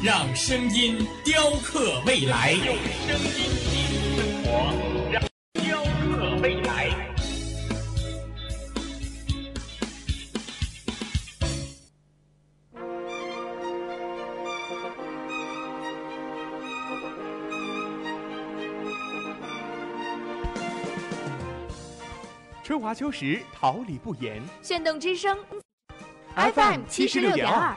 让声音雕刻未来。用声音记录生活，让雕刻未来。春华秋实，桃李不言。炫动之声 FM 七十六点二。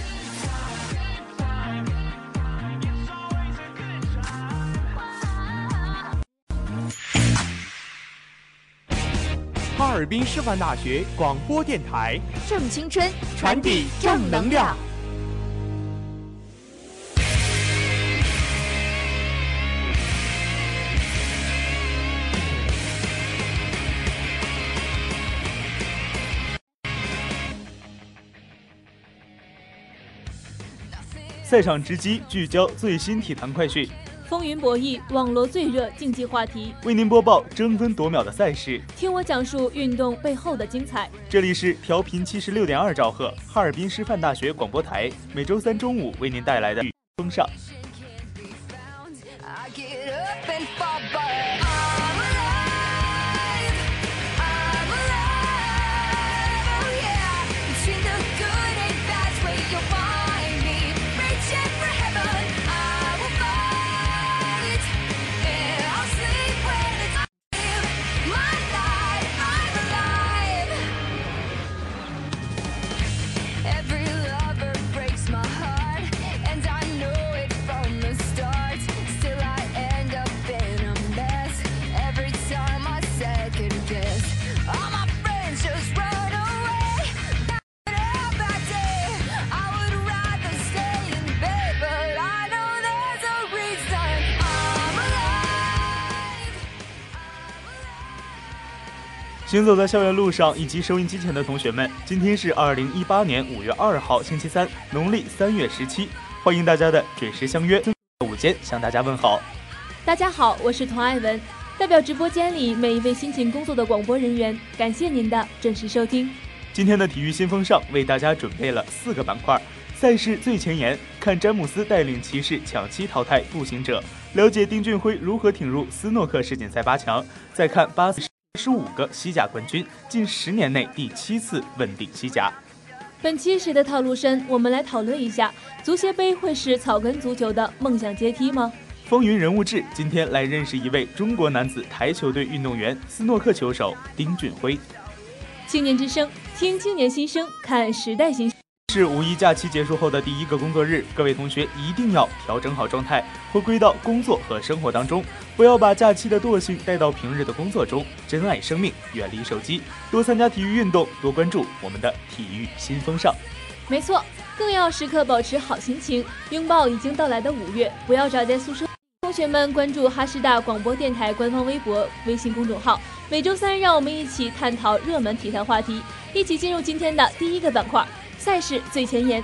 尔滨师范大学广播电台，正青春，传递正能量。赛场直击，聚焦最新体坛快讯，风云博弈，网络最热竞技话题，为您播报争分夺秒的赛事。听我讲述运动背后的精彩。这里是调频七十六点二兆赫，哈尔滨师范大学广播台，每周三中午为您带来的风尚。行走在校园路上以及收音机前的同学们，今天是二零一八年五月二号，星期三，农历三月十七，欢迎大家的准时相约，午间向大家问好。大家好，我是童爱文，代表直播间里每一位辛勤工作的广播人员，感谢您的准时收听。今天的体育新风尚为大家准备了四个板块：赛事最前沿，看詹姆斯带领骑士抢七淘汰步行者；了解丁俊晖如何挺入斯诺克世锦赛八强；再看巴斯十五个西甲冠军，近十年内第七次问鼎西甲。本期谁的套路深？我们来讨论一下，足协杯会是草根足球的梦想阶梯吗？风云人物志，今天来认识一位中国男子台球队运动员——斯诺克球手丁俊晖。青年之声，听青年心声，看时代新。是五一假期结束后的第一个工作日，各位同学一定要调整好状态，回归到工作和生活当中，不要把假期的惰性带到平日的工作中。珍爱生命，远离手机，多参加体育运动，多关注我们的体育新风尚。没错，更要时刻保持好心情，拥抱已经到来的五月，不要宅在宿舍。同学们关注哈师大广播电台官方微博、微信公众号，每周三让我们一起探讨热门体坛话题，一起进入今天的第一个板块——赛事最前沿。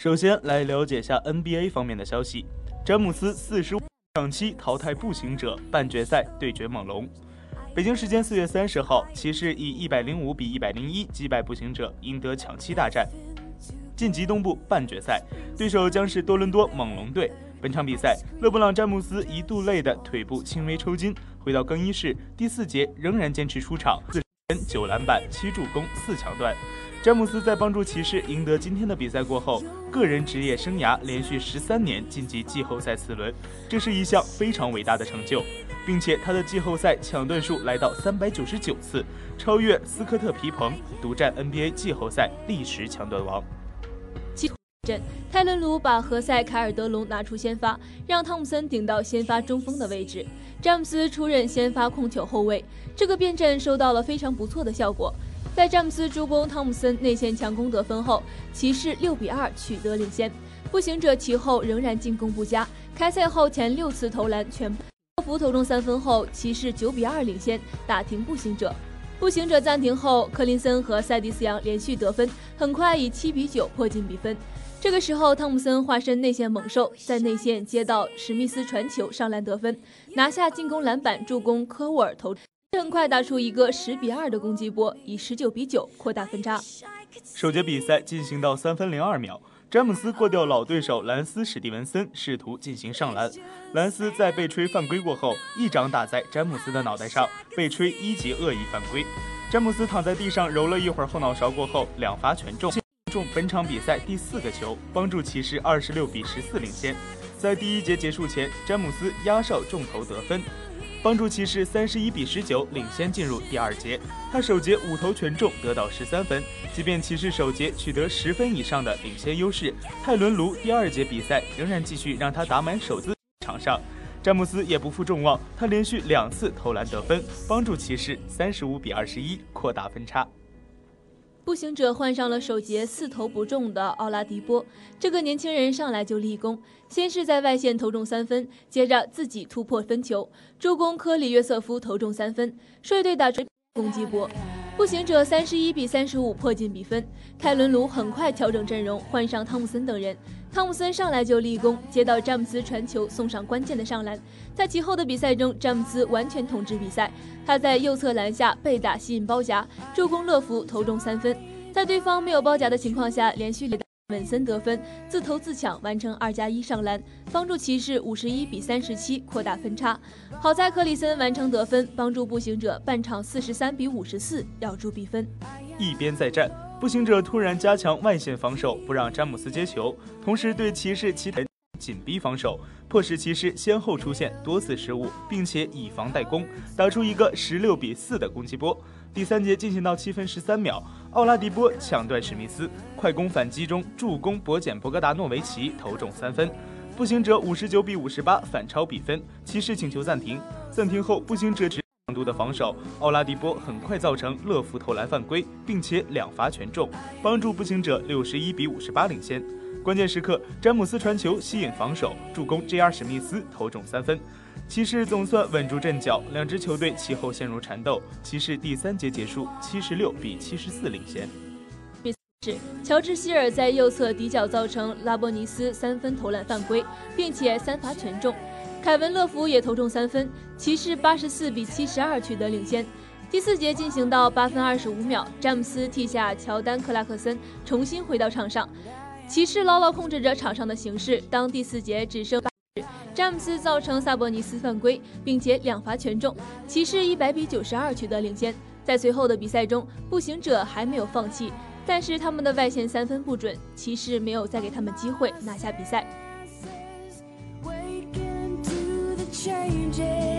首先来了解一下 NBA 方面的消息，詹姆斯四十五场期淘汰步行者，半决赛对决猛龙。北京时间四月三十号，骑士以一百零五比一百零一击败步行者，赢得抢七大战，晋级东部半决赛。对手将是多伦多猛龙队。本场比赛，勒布朗·詹姆斯一度累得腿部轻微抽筋，回到更衣室，第四节仍然坚持出场，四分、九篮板、七助攻、四抢断。詹姆斯在帮助骑士赢得今天的比赛过后，个人职业生涯连续十三年晋级季后赛次轮，这是一项非常伟大的成就，并且他的季后赛抢断数来到三百九十九次，超越斯科特·皮蓬，独占 NBA 季后赛历史抢断王。七阵，泰伦卢把何塞·凯尔德隆拿出先发，让汤姆森顶到先发中锋的位置，詹姆斯出任先发控球后卫。这个变阵收到了非常不错的效果。在詹姆斯助攻汤姆森内线强攻得分后，骑士六比二取得领先。步行者其后仍然进攻不佳，开赛后前六次投篮全部。洛夫投中三分后，骑士九比二领先，打停步行者。步行者暂停后，克林森和塞迪斯扬连续得分，很快以七比九迫近比分。这个时候，汤姆森化身内线猛兽，在内线接到史密斯传球上篮得分，拿下进攻篮板，助攻科沃尔投，更快打出一个十比二的攻击波，以十九比九扩大分差。首节比赛进行到三分零二秒，詹姆斯过掉老对手兰斯·史蒂文森，试图进行上篮。兰斯在被吹犯规过后，一掌打在詹姆斯的脑袋上，被吹一级恶意犯规。詹姆斯躺在地上揉了一会儿后脑勺过后，两罚全中。中本场比赛第四个球，帮助骑士二十六比十四领先。在第一节结束前，詹姆斯压哨中投得分，帮助骑士三十一比十九领先进入第二节。他首节五投全中，得到十三分。即便骑士首节取得十分以上的领先优势，泰伦卢第二节比赛仍然继续让他打满首次场上。詹姆斯也不负众望，他连续两次投篮得分，帮助骑士三十五比二十一扩大分差。步行者换上了首节四投不中的奥拉迪波，这个年轻人上来就立功，先是在外线投中三分，接着自己突破分球，助攻科里约瑟夫投中三分，率队打出攻击波。步行者三十一比三十五迫近比分，泰伦卢很快调整阵容，换上汤姆森等人。汤姆森上来就立功，接到詹姆斯传球，送上关键的上篮。在其后的比赛中，詹姆斯完全统治比赛。他在右侧篮下被打吸引包夹，助攻乐福投中三分。在对方没有包夹的情况下，连续打文森得分，自投自抢完成二加一上篮，帮助骑士五十一比三十七扩大分差。好在克里森完成得分，帮助步行者半场四十三比五十四咬住比分。一边再战，步行者突然加强外线防守，不让詹姆斯接球，同时对骑士其他紧逼防守，迫使骑士先后出现多次失误，并且以防代攻，打出一个十六比四的攻击波。第三节进行到七分十三秒，奥拉迪波抢断史密斯，快攻反击中助攻博简博格达诺维奇投中三分，步行者五十九比五十八反超比分，骑士请求暂停。暂停后，步行者只。强度的防守，奥拉迪波很快造成乐福投篮犯规，并且两罚全中，帮助步行者六十一比五十八领先。关键时刻，詹姆斯传球吸引防守，助攻 J.R. 史密斯投中三分，骑士总算稳住阵脚。两支球队其后陷入缠斗，骑士第三节结束七十六比七十四领先。是乔治希尔在右侧底角造成拉波尼斯三分投篮犯规，并且三罚全中。凯文·乐福也投中三分，骑士八十四比七十二取得领先。第四节进行到八分二十五秒，詹姆斯替下乔丹·克拉克森重新回到场上，骑士牢牢控制着场上的形势。当第四节只剩八时，詹姆斯造成萨博尼斯犯规，并且两罚全中，骑士一百比九十二取得领先。在随后的比赛中，步行者还没有放弃。但是他们的外线三分不准，骑士没有再给他们机会拿下比赛。changes.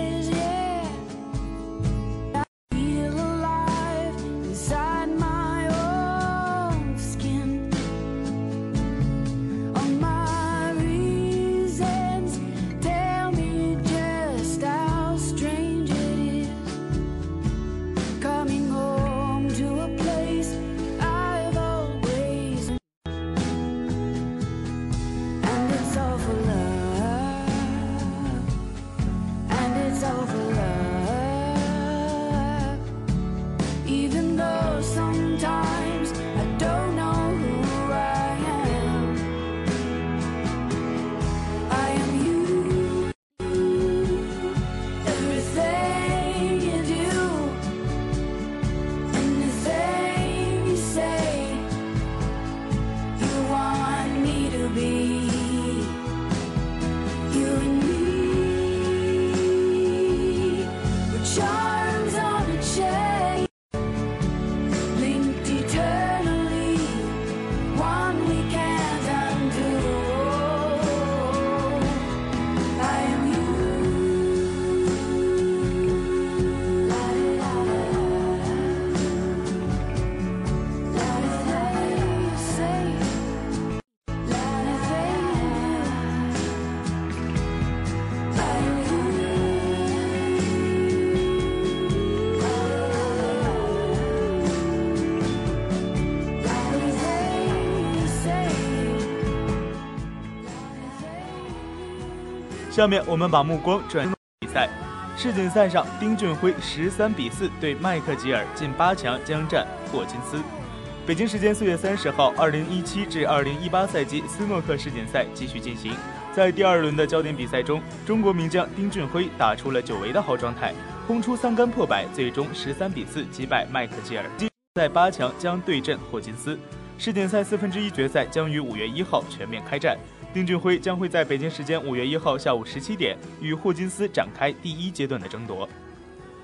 下面我们把目光转向比赛。世锦赛上，丁俊晖十三比四对麦克吉尔进八强，将战霍金斯。北京时间四月三十号，二零一七至二零一八赛季斯诺克世锦赛继续进行。在第二轮的焦点比赛中，中国名将丁俊晖打出了久违的好状态，轰出三杆破百，最终十三比四击败麦克吉尔，在八强将对阵霍金斯。世锦赛四分之一决赛将于五月一号全面开战。丁俊晖将会在北京时间五月一号下午十七点与霍金斯展开第一阶段的争夺。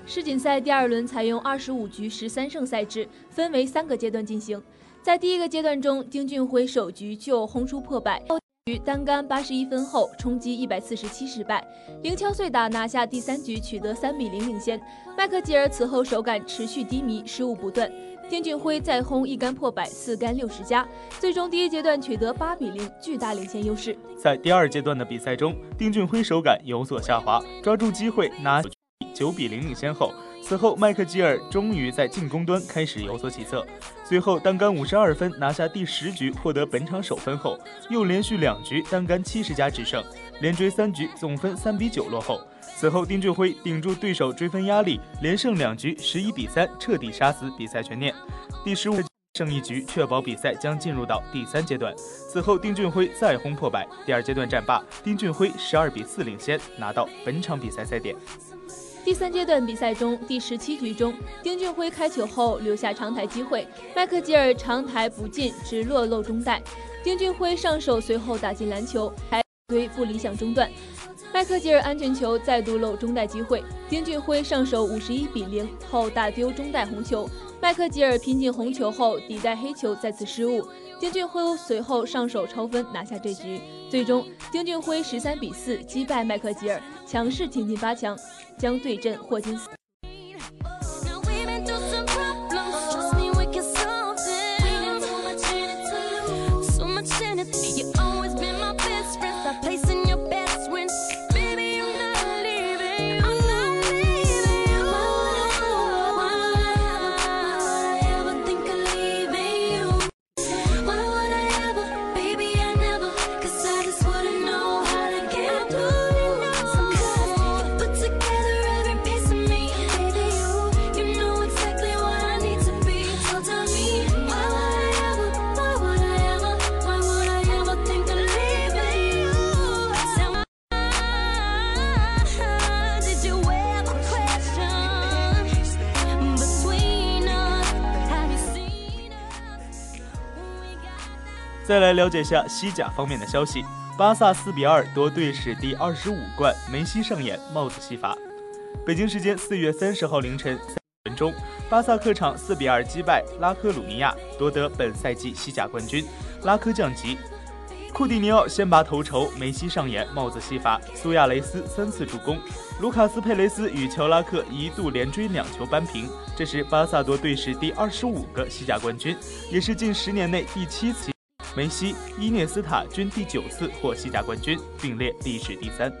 世锦赛第二轮采用二十五局十三胜赛制，分为三个阶段进行。在第一个阶段中，丁俊晖首局就轰出破百，局单杆八十一分后冲击一百四十七失败，零敲碎打拿下第三局，取得三比零领先。麦克吉尔此后手感持续低迷，失误不断。丁俊晖再轰一杆破百，四杆六十加，最终第一阶段取得八比零巨大领先优势。在第二阶段的比赛中，丁俊晖手感有所下滑，抓住机会拿九比零领先后，此后麦克吉尔终于在进攻端开始有所起色，随后单杆五十二分拿下第十局，获得本场首分后，又连续两局单杆七十加制胜，连追三局总分三比九落后。此后，丁俊晖顶住对手追分压力，连胜两局，十一比三，彻底杀死比赛悬念。第十五胜一局，确保比赛将进入到第三阶段。此后，丁俊晖再轰破百，第二阶段战罢，丁俊晖十二比四领先，拿到本场比赛赛点。第三阶段比赛中，第十七局中，丁俊晖开球后留下长台机会，麦克吉尔长台不进，直落漏中袋，丁俊晖上手随后打进篮球，还推不理想中断。麦克吉尔安全球再度漏中袋机会，丁俊晖上手五十一比零后大丢中袋红球，麦克吉尔拼进红球后抵带黑球再次失误，丁俊晖随后上手超分拿下这局，最终丁俊晖十三比四击败麦克吉尔，强势挺进八强，将对阵霍金斯。再来了解下西甲方面的消息：巴萨四比二夺队史第二十五冠，梅西上演帽子戏法。北京时间四月三十号凌晨三分钟，巴萨客场四比二击败拉科鲁尼亚，夺得本赛季西甲冠军。拉科降级，库蒂尼奥先拔头筹，梅西上演帽子戏法，苏亚雷斯三次助攻，卢卡斯佩雷斯与乔拉克一度连追两球扳平。这是巴萨夺队史第二十五个西甲冠军，也是近十年内第七次。梅西、伊涅斯塔均第九次获西甲冠军，并列历史第三。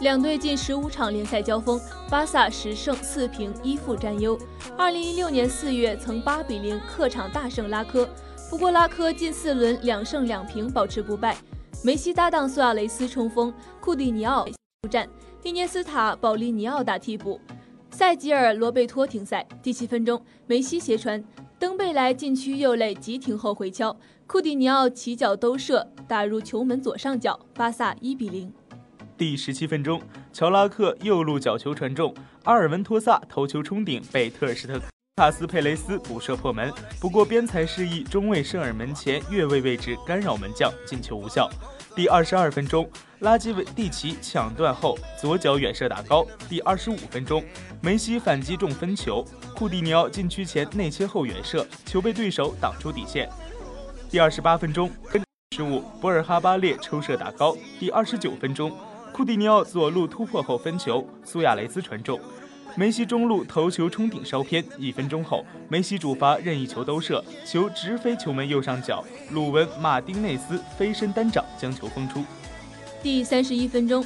两队近十五场联赛交锋，巴萨十胜四平一负占优。二零一六年四月曾八比零客场大胜拉科，不过拉科近四轮两胜两平保持不败。梅西搭档苏亚雷斯冲锋，库蒂尼奥出战，伊涅斯塔、保利尼奥打替补，塞吉尔、罗贝托停赛。第七分钟，梅西斜传，登贝莱禁区右肋急停后回敲，库蒂尼奥起脚兜射打入球门左上角，巴萨一比零。第十七分钟，乔拉克右路角球传中，阿尔文托萨头球冲顶，被特尔施特卡斯佩雷斯补射破门。不过边裁示意中卫圣尔门前越位位置干扰门将，进球无效。第二十二分钟，拉基维蒂奇抢断后左脚远射打高。第二十五分钟，梅西反击中分球，库蒂尼奥禁区前内切后远射，球被对手挡出底线。第二十八分钟，失误，博尔哈巴列抽射打高。第二十九分钟。库蒂尼奥左路突破后分球，苏亚雷斯传中，梅西中路头球冲顶稍偏。一分钟后，梅西主罚任意球兜射，球直飞球门右上角，鲁文马丁内斯飞身单掌将球封出。第三十一分钟，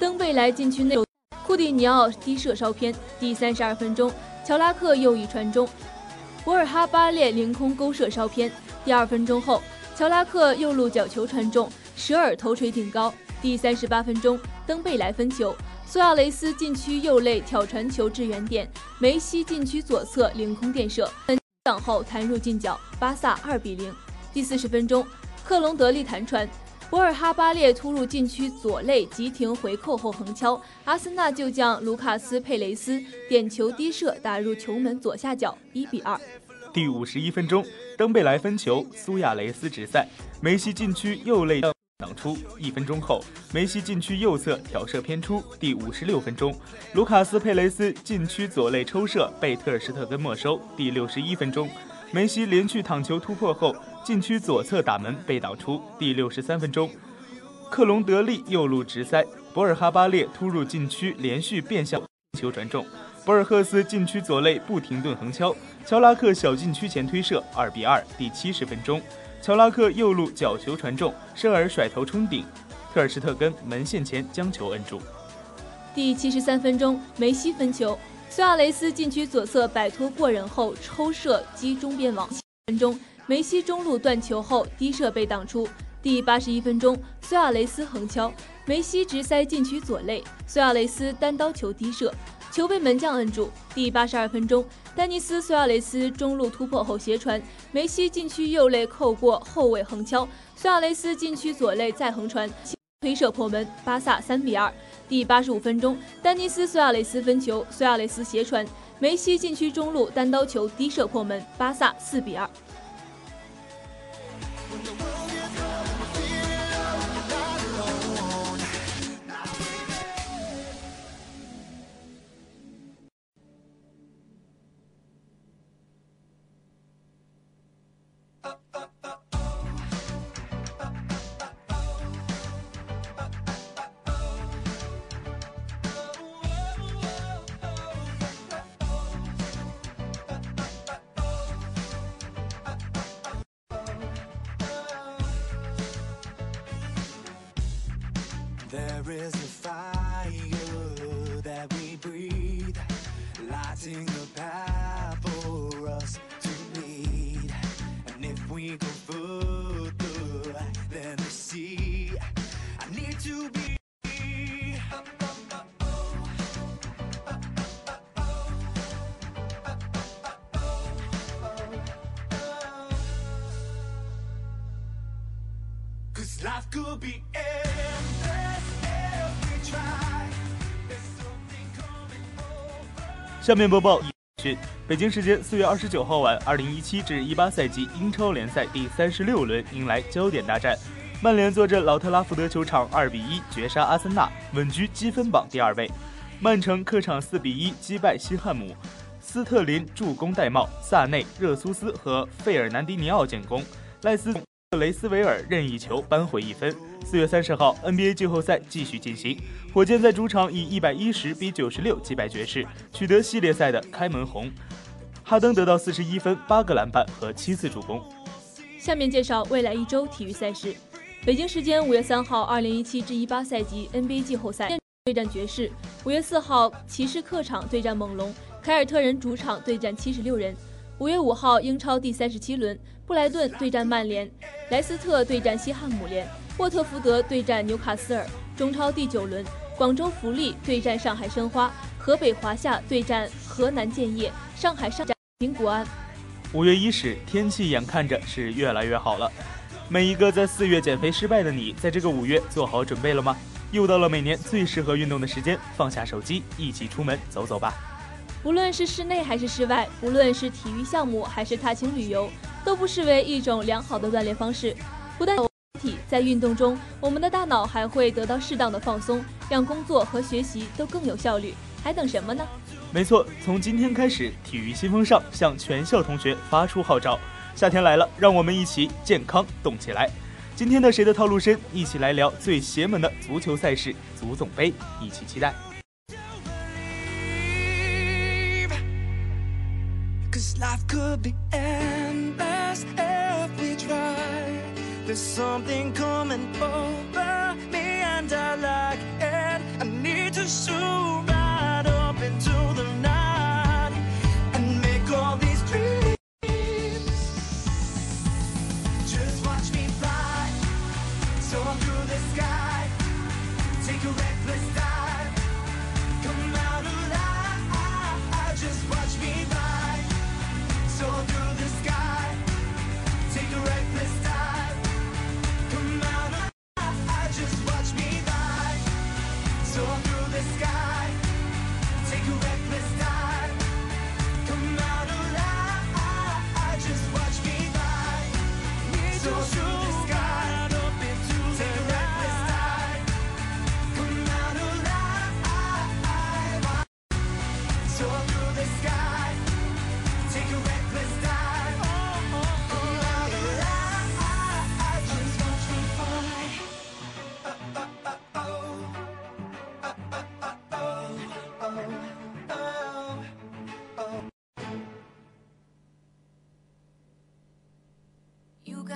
登贝莱禁区内，库蒂尼奥低射稍偏。第三十二分钟，乔拉克右翼传中，博尔哈巴列凌空勾射稍偏。第二分钟后，乔拉克右路角球传中，舍尔头锤顶高。第三十八分钟。登贝莱分球，苏亚雷斯禁区右肋挑传球至远点，梅西禁区左侧凌空垫射，挡后弹入近角，巴萨二比零。第四十分钟，克隆德利弹传，博尔哈巴列突入禁区左肋急停回扣后横敲，阿森纳旧将卢卡斯佩雷斯点球低射打入球门左下角，一比二。第五十一分钟，登贝莱分球，苏亚雷斯直塞，梅西禁区右肋。挡出一分钟后，梅西禁区右侧挑射偏出。第五十六分钟，卢卡斯佩雷斯禁区左肋抽射被特尔施特根没收。第六十一分钟，梅西连续躺球突破后，禁区左侧打门被挡出。第六十三分钟，克隆德利右路直塞，博尔哈巴列突入禁区连续变向球传中，博尔赫斯禁区左肋不停顿横敲，乔拉克小禁区前推射二比二。第七十分钟。乔拉克右路角球传中，舍尔甩头冲顶，特尔施特根门线前将球摁住。第七十三分钟，梅西分球，苏亚雷斯禁区左侧摆脱过人后抽射击中边网。分钟，梅西中路断球后低射被挡出。第八十一分钟，苏亚雷斯横敲，梅西直塞禁区左肋，苏亚雷斯单刀球低射。球被门将摁住。第八十二分钟，丹尼斯·苏亚雷斯中路突破后斜传，梅西禁区右肋扣过后卫横敲，苏亚雷斯禁区左肋再横传，推射破门，巴萨三比二。第八十五分钟，丹尼斯·苏亚雷斯分球，苏亚雷斯斜传，梅西禁区中路单刀球低射破门，巴萨四比二。There is a fire that we breathe, lighting the 下面播报讯：北京时间四月二十九号晚，二零一七至一八赛季英超联赛第三十六轮迎来焦点大战，曼联坐镇老特拉福德球场二比一绝杀阿森纳，稳居积分榜第二位。曼城客场四比一击败西汉姆，斯特林助攻戴帽，萨内、热苏斯和费尔南迪尼奥建功，赖斯雷斯维尔任意球扳回一分。四月三十号，NBA 季后赛继续进行，火箭在主场以一百一十比九十六击败爵士，取得系列赛的开门红。哈登得到四十一分、八个篮板和七次助攻。下面介绍未来一周体育赛事。北京时间五月三号，二零一七至一八赛季 NBA 季后赛对战爵士；五月四号，骑士客场对战猛龙；凯尔特人主场对战七十六人。五月五号，英超第三十七轮，布莱顿对战曼联，莱斯特对战西汉姆联，沃特福德对战纽卡斯尔。中超第九轮，广州富力对战上海申花，河北华夏对战河南建业，上海上平国安。五月伊始，天气眼看着是越来越好了。每一个在四月减肥失败的你，在这个五月做好准备了吗？又到了每年最适合运动的时间，放下手机，一起出门走走吧。无论是室内还是室外，无论是体育项目还是踏青旅游，都不失为一种良好的锻炼方式。不但体在运动中，我们的大脑还会得到适当的放松，让工作和学习都更有效率。还等什么呢？没错，从今天开始，体育新风尚向全校同学发出号召：夏天来了，让我们一起健康动起来。今天的谁的套路深，一起来聊最邪门的足球赛事——足总杯，一起期待。Cause life could be endless if we try. There's something coming over me and I like it. I need to soar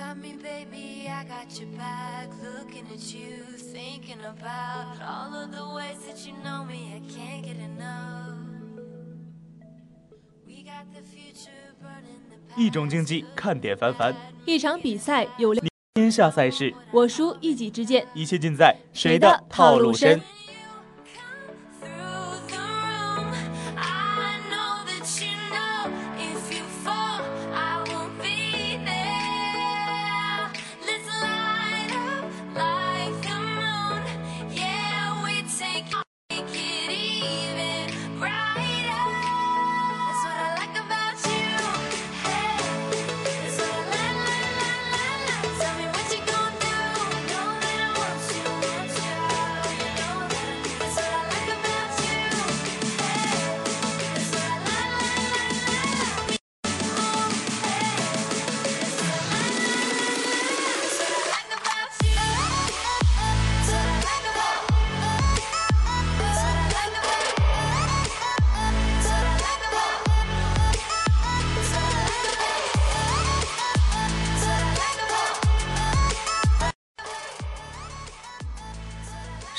got me, baby, I got your back. Looking at you, thinking about all of the ways that you know me. I can't get enough. We got the future burning the 一种竞技，看点繁繁，一场比赛有两，天下赛事，我输一己之见。一切尽在谁的套路深。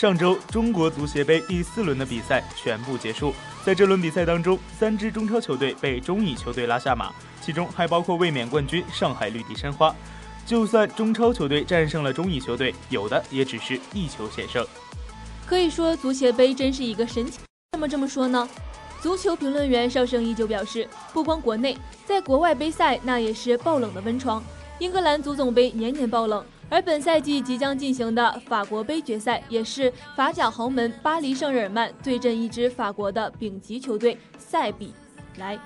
上周，中国足协杯第四轮的比赛全部结束。在这轮比赛当中，三支中超球队被中乙球队拉下马，其中还包括卫冕冠军上海绿地申花。就算中超球队战胜了中乙球队，有的也只是一球险胜。可以说，足协杯真是一个神奇。为什么这么说呢？足球评论员邵圣依就表示，不光国内，在国外杯赛那也是爆冷的温床。英格兰足总杯年年爆冷，而本赛季即将进行的法国杯决赛，也是法甲豪门巴黎圣日耳曼对阵一支法国的丙级球队塞比莱。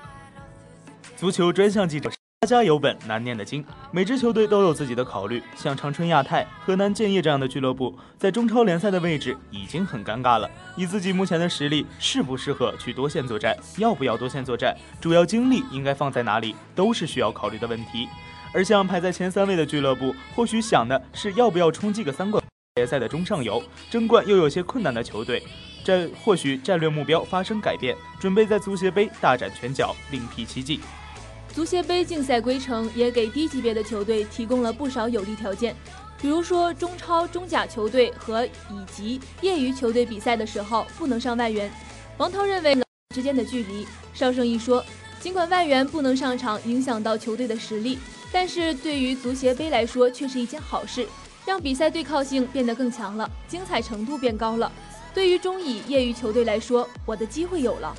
足球专项记者。家家有本难念的经，每支球队都有自己的考虑。像长春亚泰、河南建业这样的俱乐部，在中超联赛的位置已经很尴尬了。以自己目前的实力，适不适合去多线作战，要不要多线作战，主要精力应该放在哪里，都是需要考虑的问题。而像排在前三位的俱乐部，或许想的是要不要冲击个三冠联赛的中上游，争冠又有些困难的球队，这或许战略目标发生改变，准备在足协杯大展拳脚，另辟蹊径。足协杯竞赛规程也给低级别的球队提供了不少有利条件，比如说中超、中甲球队和以及业余球队比赛的时候不能上外援。王涛认为之间的距离。邵胜义说，尽管外援不能上场影响到球队的实力，但是对于足协杯来说却是一件好事，让比赛对抗性变得更强了，精彩程度变高了。对于中乙业余球队来说，我的机会有了。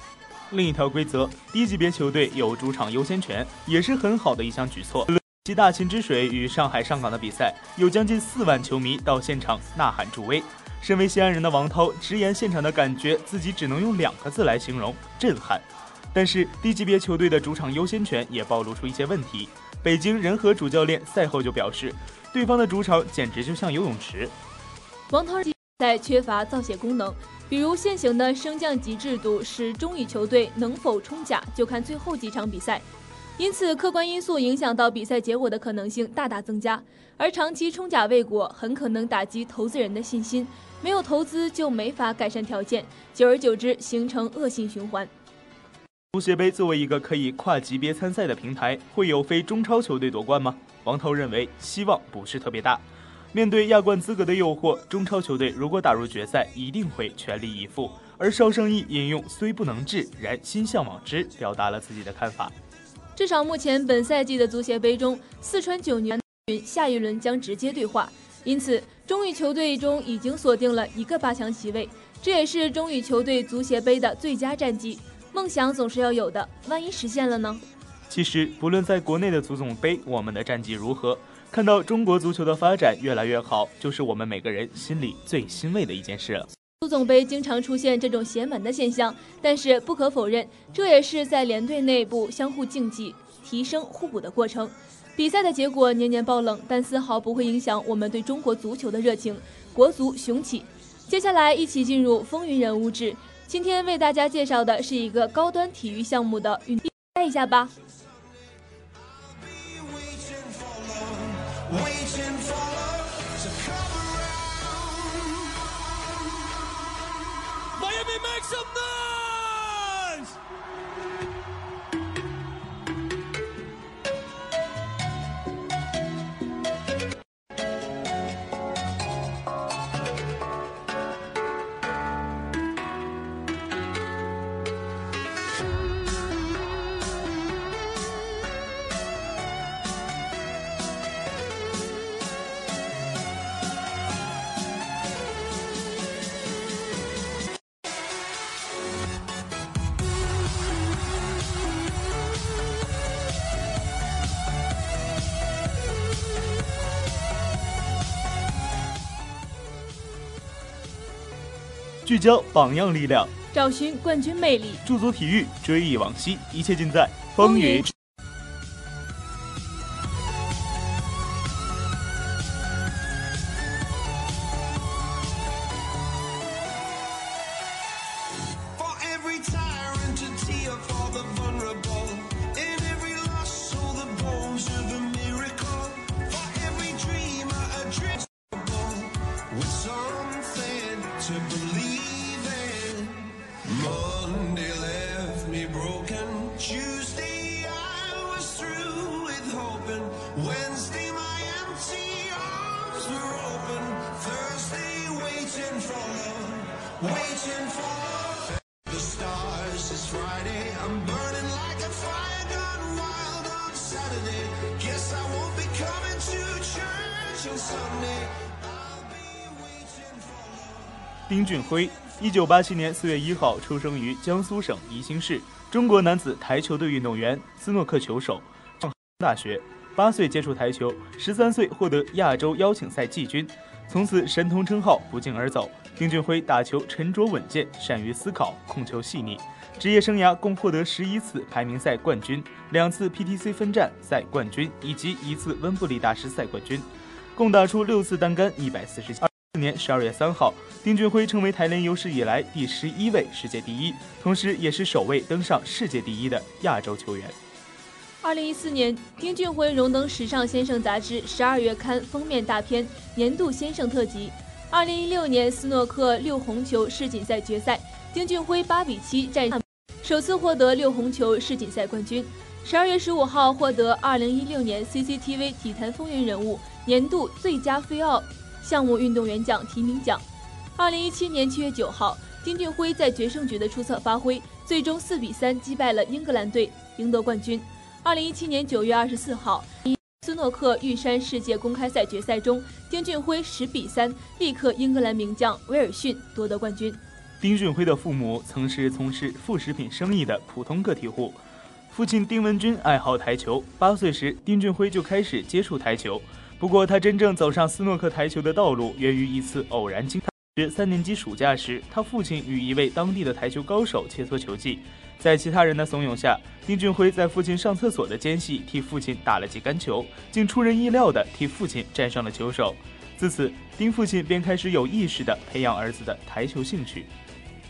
另一条规则，低级别球队有主场优先权，也是很好的一项举措。其大秦之水与上海上港的比赛，有将近四万球迷到现场呐喊助威。身为西安人的王涛直言，现场的感觉自己只能用两个字来形容：震撼。但是低级别球队的主场优先权也暴露出一些问题。北京人和主教练赛后就表示，对方的主场简直就像游泳池。王涛在缺乏造血功能。比如现行的升降级制度使中乙球队能否冲甲就看最后几场比赛，因此客观因素影响到比赛结果的可能性大大增加。而长期冲甲未果，很可能打击投资人的信心，没有投资就没法改善条件，久而久之形成恶性循环。足协杯作为一个可以跨级别参赛的平台，会有非中超球队夺冠吗？王涛认为希望不是特别大。面对亚冠资格的诱惑，中超球队如果打入决赛，一定会全力以赴。而邵圣义引用“虽不能至，然心向往之”，表达了自己的看法。至少目前本赛季的足协杯中，四川九牛下一轮将直接对话，因此中乙球队中已经锁定了一个八强席位，这也是中乙球队足协杯的最佳战绩。梦想总是要有的，万一实现了呢？其实，不论在国内的足总杯，我们的战绩如何。看到中国足球的发展越来越好，就是我们每个人心里最欣慰的一件事了。足总杯经常出现这种邪门的现象，但是不可否认，这也是在联队内部相互竞技、提升互补的过程。比赛的结果年年爆冷，但丝毫不会影响我们对中国足球的热情。国足雄起！接下来一起进入风云人物志。今天为大家介绍的是一个高端体育项目的运动，看一下吧。聚焦榜样力量，找寻冠军魅力，驻足体育，追忆往昔，一切尽在风云。”丁俊晖一九八七年四月一号出生于江苏省宜兴市中国男子台球队运动员斯诺克球手上大学八岁接触台球十三岁获得亚洲邀请赛季军从此神童称号不胫而走。丁俊晖打球沉着稳健善于思考控球细腻。职业生涯共获得十一次排名赛冠军、两次 PTC 分站赛冠军以及一次温布利大师赛冠军，共打出六次单杆一百四十七。四年十二月三号，丁俊晖成为台联有史以来第十一位世界第一，同时也是首位登上世界第一的亚洲球员。二零一四年，丁俊晖荣登《时尚先生》杂志十二月刊封面大片年度先生特辑。二零一六年斯诺克六红球世锦赛决赛，丁俊晖八比七战胜，首次获得六红球世锦赛冠军。十二月十五号获得二零一六年 CCTV 体坛风云人物年度最佳飞奥项目运动员奖提名奖。二零一七年七月九号，丁俊晖在决胜局的出色发挥，最终四比三击败了英格兰队，赢得冠军。二零一七年九月二十四号，斯诺克玉山世界公开赛决赛中，丁俊晖十比三力克英格兰名将威尔逊，夺得冠军。丁俊晖的父母曾是从事副食品生意的普通个体户，父亲丁文军爱好台球，八岁时丁俊晖就开始接触台球。不过，他真正走上斯诺克台球的道路，源于一次偶然经。学三年级暑假时，他父亲与一位当地的台球高手切磋球技。在其他人的怂恿下，丁俊晖在父亲上厕所的间隙替父亲打了几杆球，竟出人意料地替父亲战胜了球手。自此，丁父亲便开始有意识地培养儿子的台球兴趣。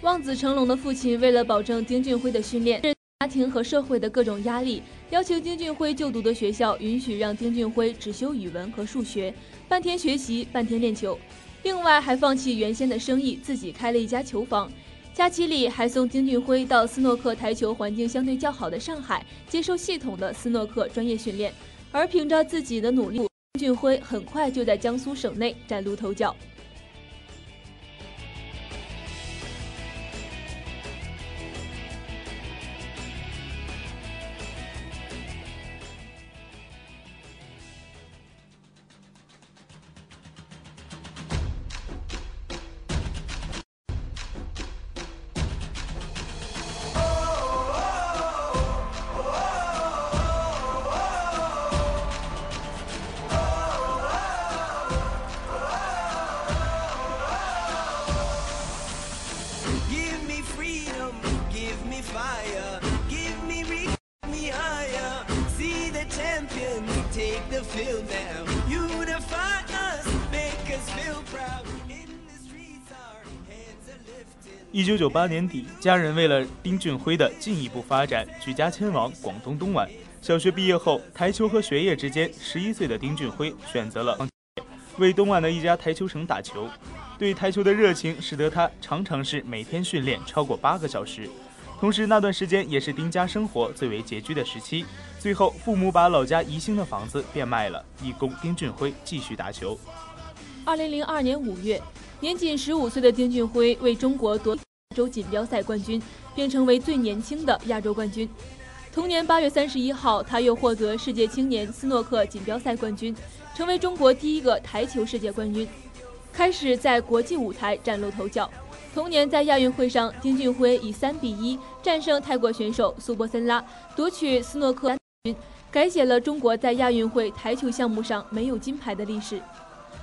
望子成龙的父亲为了保证丁俊晖的训练，家庭和社会的各种压力，要求丁俊晖就读的学校允许让丁俊晖只修语文和数学，半天学习，半天练球。另外，还放弃原先的生意，自己开了一家球房。假期里还送丁俊晖到斯诺克台球环境相对较好的上海接受系统的斯诺克专业训练，而凭着自己的努力，丁俊晖很快就在江苏省内崭露头角。九九八年底，家人为了丁俊晖的进一步发展，举家迁往广东东莞。小学毕业后，台球和学业之间，十一岁的丁俊晖选择了为东莞的一家台球城打球。对台球的热情使得他常常是每天训练超过八个小时。同时，那段时间也是丁家生活最为拮据的时期。最后，父母把老家宜兴的房子变卖了，以供丁俊晖继续打球。二零零二年五月，年仅十五岁的丁俊晖为中国夺亚洲锦标赛冠军，并成为最年轻的亚洲冠军。同年八月三十一号，他又获得世界青年斯诺克锦标赛冠军，成为中国第一个台球世界冠军，开始在国际舞台崭露头角。同年在亚运会上，丁俊晖以三比一战胜泰国选手苏波森拉，夺取斯诺克冠军，改写了中国在亚运会台球项目上没有金牌的历史，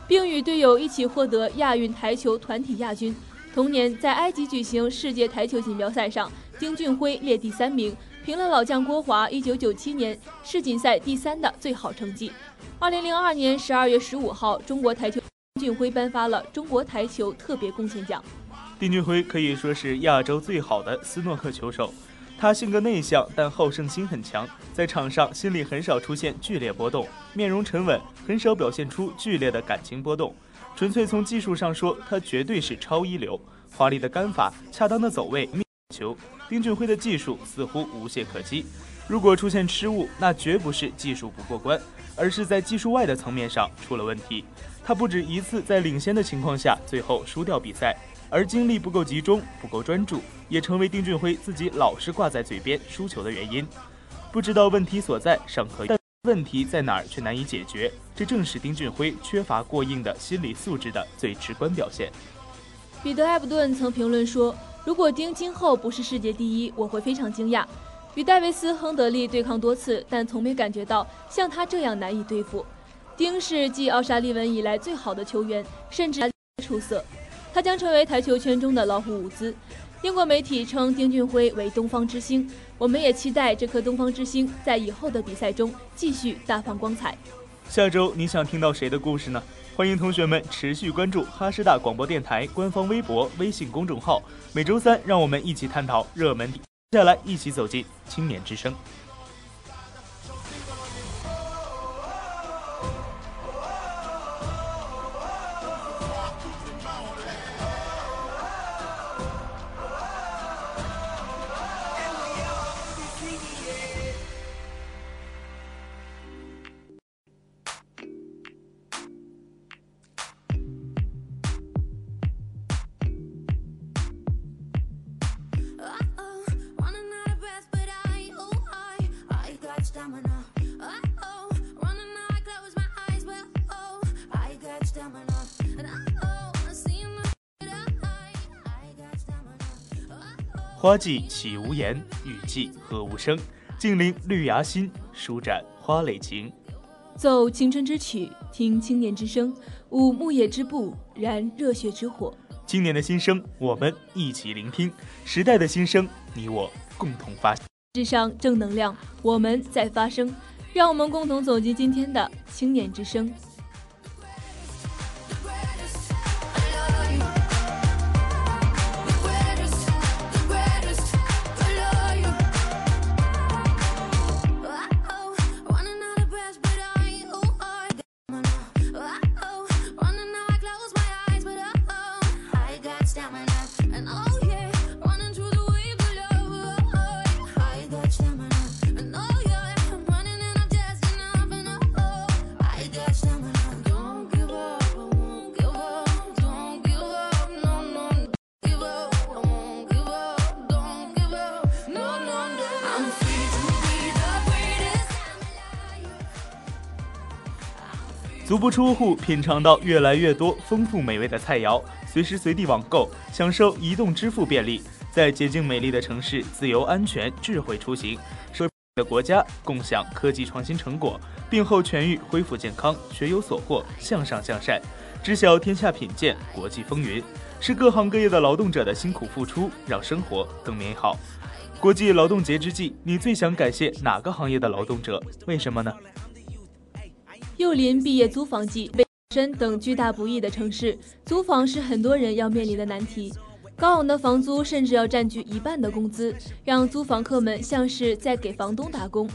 并与队友一起获得亚运台球团体亚军。同年在埃及举行世界台球锦标赛上，丁俊晖列第三名，平了老将郭华1997年世锦赛第三的最好成绩。2002年12月15号，中国台球丁俊晖颁发了中国台球特别贡献奖。丁俊晖可以说是亚洲最好的斯诺克球手。他性格内向，但好胜心很强，在场上心里很少出现剧烈波动，面容沉稳，很少表现出剧烈的感情波动。纯粹从技术上说，他绝对是超一流。华丽的杆法，恰当的走位，命球，丁俊晖的技术似乎无懈可击。如果出现失误，那绝不是技术不过关，而是在技术外的层面上出了问题。他不止一次在领先的情况下，最后输掉比赛。而精力不够集中、不够专注，也成为丁俊晖自己老是挂在嘴边输球的原因。不知道问题所在尚可，问题在哪儿却难以解决，这正是丁俊晖缺乏过硬的心理素质的最直观表现。彼得·艾伯顿曾评论说：“如果丁今后不是世界第一，我会非常惊讶。与戴维斯、亨德利对抗多次，但从没感觉到像他这样难以对付。丁是继奥沙利文以来最好的球员，甚至出色。他将成为台球圈中的老虎伍兹。英国媒体称丁俊晖为“东方之星”，我们也期待这颗东方之星在以后的比赛中继续大放光彩。下周你想听到谁的故事呢？欢迎同学们持续关注哈师大广播电台官方微博、微信公众号。每周三，让我们一起探讨热门。接下来，一起走进青年之声。花季岂无言，雨季何无声。静聆绿芽心，舒展花蕾情。奏青春之曲，听青年之声，舞牧野之步，燃热血之火。青年的心声，我们一起聆听；时代的心声，你我共同发。至上正能量，我们在发声。让我们共同走进今天的青年之声。不出户，品尝到越来越多丰富美味的菜肴，随时随地网购，享受移动支付便利，在洁净美丽的城市自由安全智慧出行，社的国家共享科技创新成果，病后痊愈恢复健康，学有所获向上向善，知晓天下品鉴国际风云，是各行各业的劳动者的辛苦付出，让生活更美好。国际劳动节之际，你最想感谢哪个行业的劳动者？为什么呢？又临毕业租房季，深等巨大不易的城市，租房是很多人要面临的难题。高昂的房租甚至要占据一半的工资，让租房客们像是在给房东打工。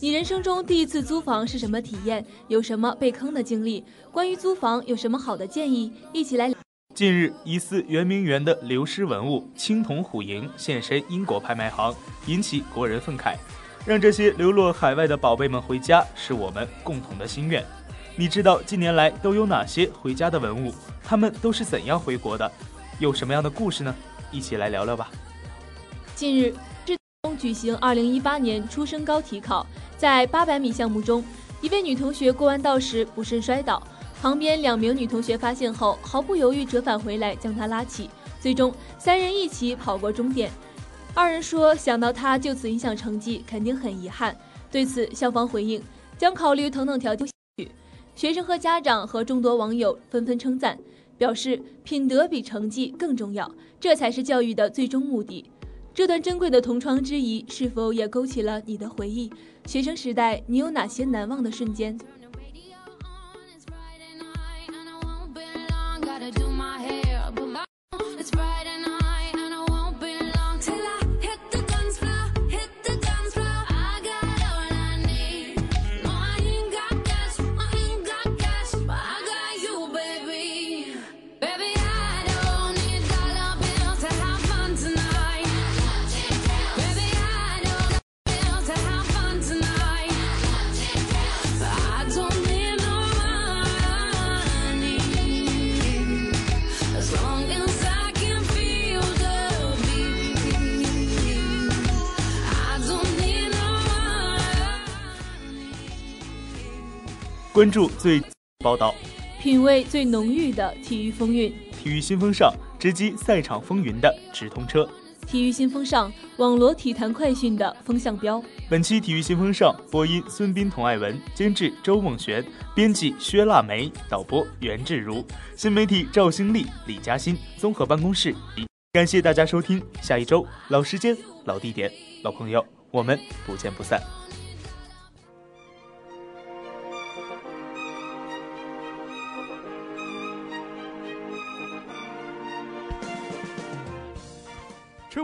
你人生中第一次租房是什么体验？有什么被坑的经历？关于租房有什么好的建议？一起来。近日，疑似圆明园的流失文物青铜虎营现身英国拍卖行，引起国人愤慨。让这些流落海外的宝贝们回家，是我们共同的心愿。你知道近年来都有哪些回家的文物？他们都是怎样回国的？有什么样的故事呢？一起来聊聊吧。近日，浙中举行2018年初升高体考，在800米项目中，一位女同学过弯道时不慎摔倒，旁边两名女同学发现后毫不犹豫折返回来将她拉起，最终三人一起跑过终点。二人说：“想到他就此影响成绩，肯定很遗憾。”对此，校方回应将考虑等等条件。学生和家长和众多网友纷纷称赞，表示品德比成绩更重要，这才是教育的最终目的。这段珍贵的同窗之谊，是否也勾起了你的回忆？学生时代，你有哪些难忘的瞬间？关注最报道，品味最浓郁的体育风韵。体育新风尚，直击赛场风云的直通车。体育新风尚，网罗体坛快讯的风向标。本期体育新风尚，播音孙斌、童爱文，监制周梦璇，编辑薛腊梅，导播袁志如，新媒体赵兴丽、李嘉欣，综合办公室。感谢大家收听，下一周老时间、老地点、老朋友，我们不见不散。